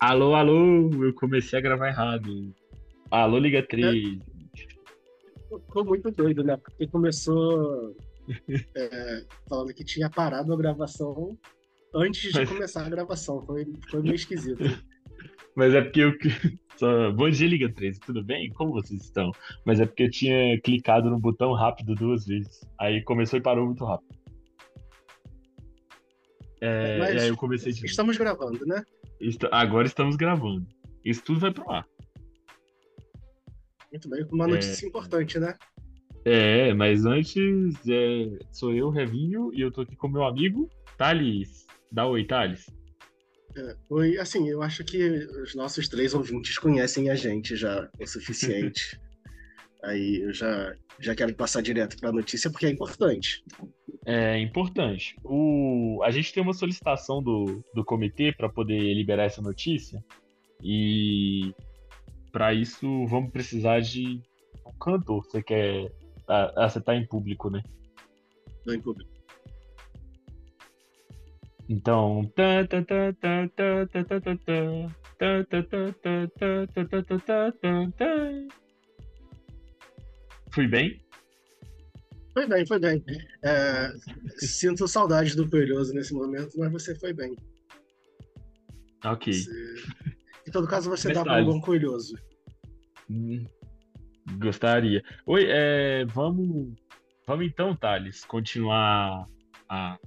Alô, alô, eu comecei a gravar errado. Alô, Liga 3. Ficou muito doido, né? Porque começou é, falando que tinha parado a gravação antes de Mas- começar a gravação. Foi, foi meio esquisito. Mas é porque eu. Só- Bom dia, Liga 3, tudo bem? Como vocês estão? Mas é porque eu tinha clicado no botão rápido duas vezes. Aí começou e parou muito rápido. É, Mas e aí eu comecei de. Estamos gravando, né? Agora estamos gravando. Isso tudo vai pro ar. Muito bem. Uma notícia importante, né? É, mas antes é, sou eu, Revinho, e eu tô aqui com meu amigo Thales. Dá oi, Thales. É, Foi assim, eu acho que os nossos três ouvintes conhecem a gente já o suficiente. Aí eu já, já quero passar direto para a notícia porque é importante é importante. O, a gente tem uma solicitação do, do comitê para poder liberar essa notícia e para isso vamos precisar de um cantor. Você quer acertar em público, né? Não, em público. Então. Fui bem? Foi bem, foi bem. É, sinto saudades do Coelhoso nesse momento, mas você foi bem. Ok. Você- Em todo caso, você dá para um bom Coelhoso. Hum, Gostaria. Oi, é, vamos, vamos então, Thales, continuar a,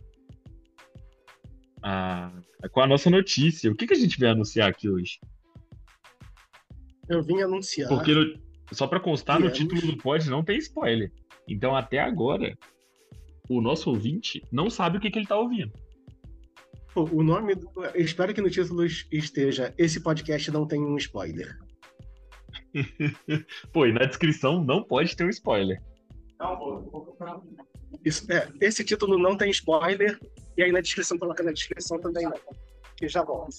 a- com a nossa notícia. O que, que a gente vai anunciar aqui hoje? Eu vim anunciar. Porque, no- só para constar, no título do pod não tem spoiler. Então, até agora, o nosso ouvinte não sabe o que, que ele tá ouvindo. O nome. do- eu espero que no título esteja Esse podcast não tem um spoiler. Pô, e na descrição não pode ter um spoiler. Isso, é, esse título não tem spoiler, e aí na descrição coloca na descrição também não. Que já volta.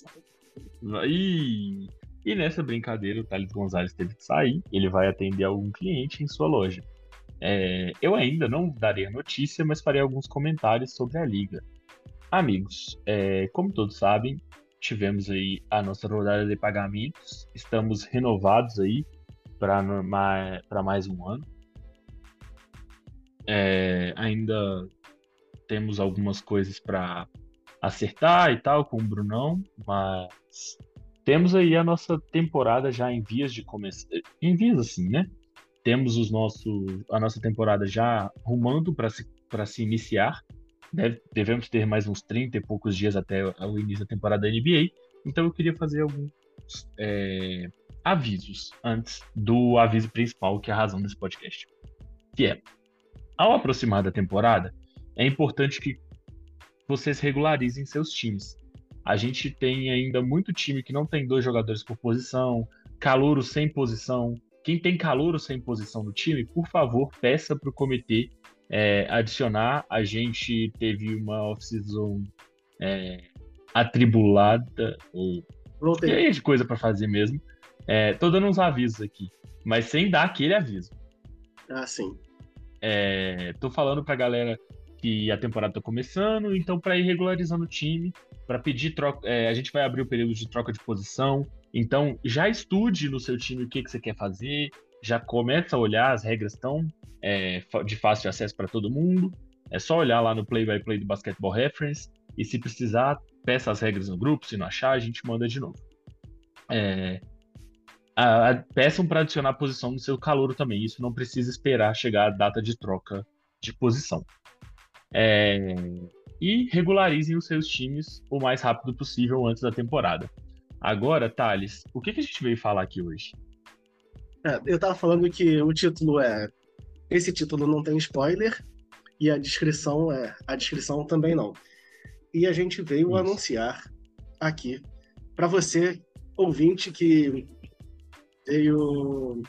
E, e nessa brincadeira, o Thales Gonzalez teve que sair. Ele vai atender algum cliente em sua loja. É, eu ainda não darei a notícia, mas farei alguns comentários sobre a liga. Amigos, é, como todos sabem, tivemos aí a nossa rodada de pagamentos. Estamos renovados aí para mais um ano. É, ainda temos algumas coisas para acertar e tal com o Brunão, mas temos aí a nossa temporada já em vias de começar. Em vias assim, né? Temos os nossos, a nossa temporada já rumando para se, se iniciar. Deve- devemos ter mais uns 30 e poucos dias até o início da temporada da NBA. Então eu queria fazer alguns é, avisos antes do aviso principal, que é a razão desse podcast. Que é, ao aproximar da temporada, é importante que vocês regularizem seus times. A gente tem ainda muito time que não tem dois jogadores por posição, calouro sem posição. Quem tem calouro sem posição no time, por favor, peça para o comitê é, adicionar. A gente teve uma off-season é, atribulada, ou cheia de coisa para fazer mesmo. É, tô dando uns avisos aqui, mas sem dar aquele aviso. Ah, sim. É, tô falando pra galera que a temporada tá começando, então para ir regularizando o time, para pedir troca, é, a gente vai abrir o período de troca de posição. Então já estude no seu time o que, que você quer fazer, já começa a olhar, as regras estão é, de fácil acesso para todo mundo. É só olhar lá no Play by Play do Basketball Reference e se precisar, peça as regras no grupo, se não achar, a gente manda de novo. É, a- a- peçam para adicionar posição no seu calouro também. Isso não precisa esperar chegar a data de troca de posição. É, e regularizem os seus times o mais rápido possível antes da temporada. Agora, Thales, o que, que a gente veio falar aqui hoje? É, eu tava falando que o título é. Esse título não tem spoiler, e a descrição é. A descrição também não. E a gente veio Isso. anunciar aqui para você, ouvinte, que veio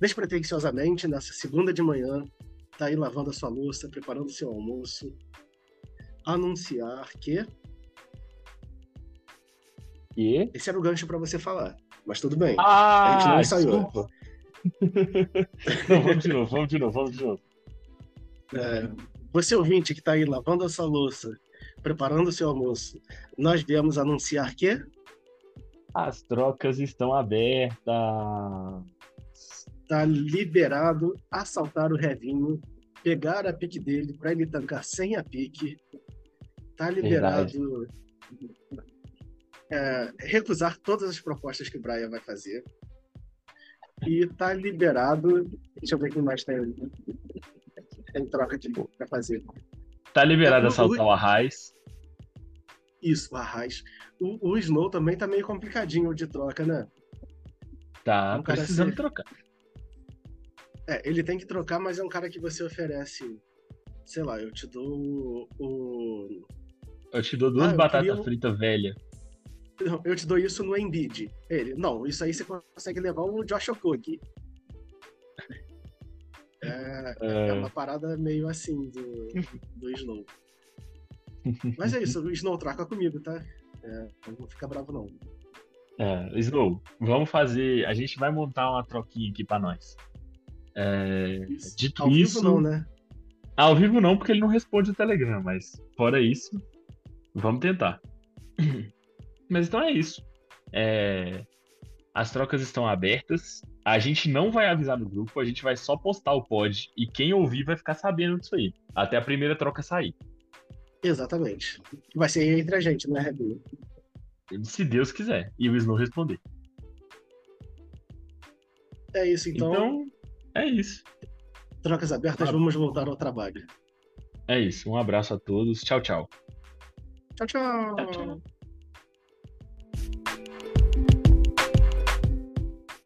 despretensiosamente nessa segunda de manhã, tá aí lavando a sua louça, preparando o seu almoço, anunciar que. E? Esse era o gancho para você falar, mas tudo bem. Ah, A gente não ensaiou. desculpa. não, vamos de novo, vamos de novo, vamos de novo. É, você ouvinte que está aí lavando a sua louça, preparando o seu almoço, nós viemos anunciar que As trocas estão abertas. Tá liberado assaltar o Revinho, pegar a pique dele para ele tancar sem a pique. Tá liberado é, recusar todas as propostas que o Brian vai fazer. E tá liberado. Deixa eu ver quem mais tem, tem troca de pra fazer. Tá liberado assaltar o Arraiz. Isso, o Arraiz. O, o Snow também tá meio complicadinho de troca, né? Tá um precisando ser... trocar. É, ele tem que trocar, mas é um cara que você oferece. Sei lá, eu te dou o. Eu te dou duas ah, batatas queria... fritas velhas. Eu te dou isso no Embiid. Ele, não, isso aí você consegue levar o Josh Okogi. É, é... é, uma parada meio assim do, do Snow. Mas é isso, o Snow troca comigo, tá? É, não vou ficar bravo, não. É, Snow, vamos fazer. A gente vai montar uma troquinha aqui pra nós. É, isso. Dito Ao isso. Vivo não, né? Ao vivo não, porque ele não responde o Telegram, mas fora isso, vamos tentar. Mas então é isso. É... As trocas estão abertas. A gente não vai avisar no grupo, a gente vai só postar o pod e quem ouvir vai ficar sabendo disso aí. Até a primeira troca sair. Exatamente. Vai ser entre a gente, não é, Rebino? Se Deus quiser. E o Snow responder. É isso, então. Então, é isso. Trocas abertas, vamos voltar ao trabalho. É isso. Um abraço a todos. Tchau, tchau. Tchau, tchau. tchau, tchau.